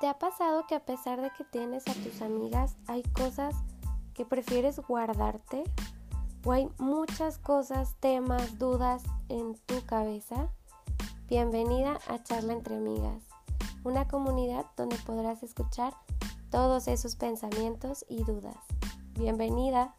¿Te ha pasado que a pesar de que tienes a tus amigas hay cosas que prefieres guardarte? ¿O hay muchas cosas, temas, dudas en tu cabeza? Bienvenida a Charla entre Amigas, una comunidad donde podrás escuchar todos esos pensamientos y dudas. Bienvenida.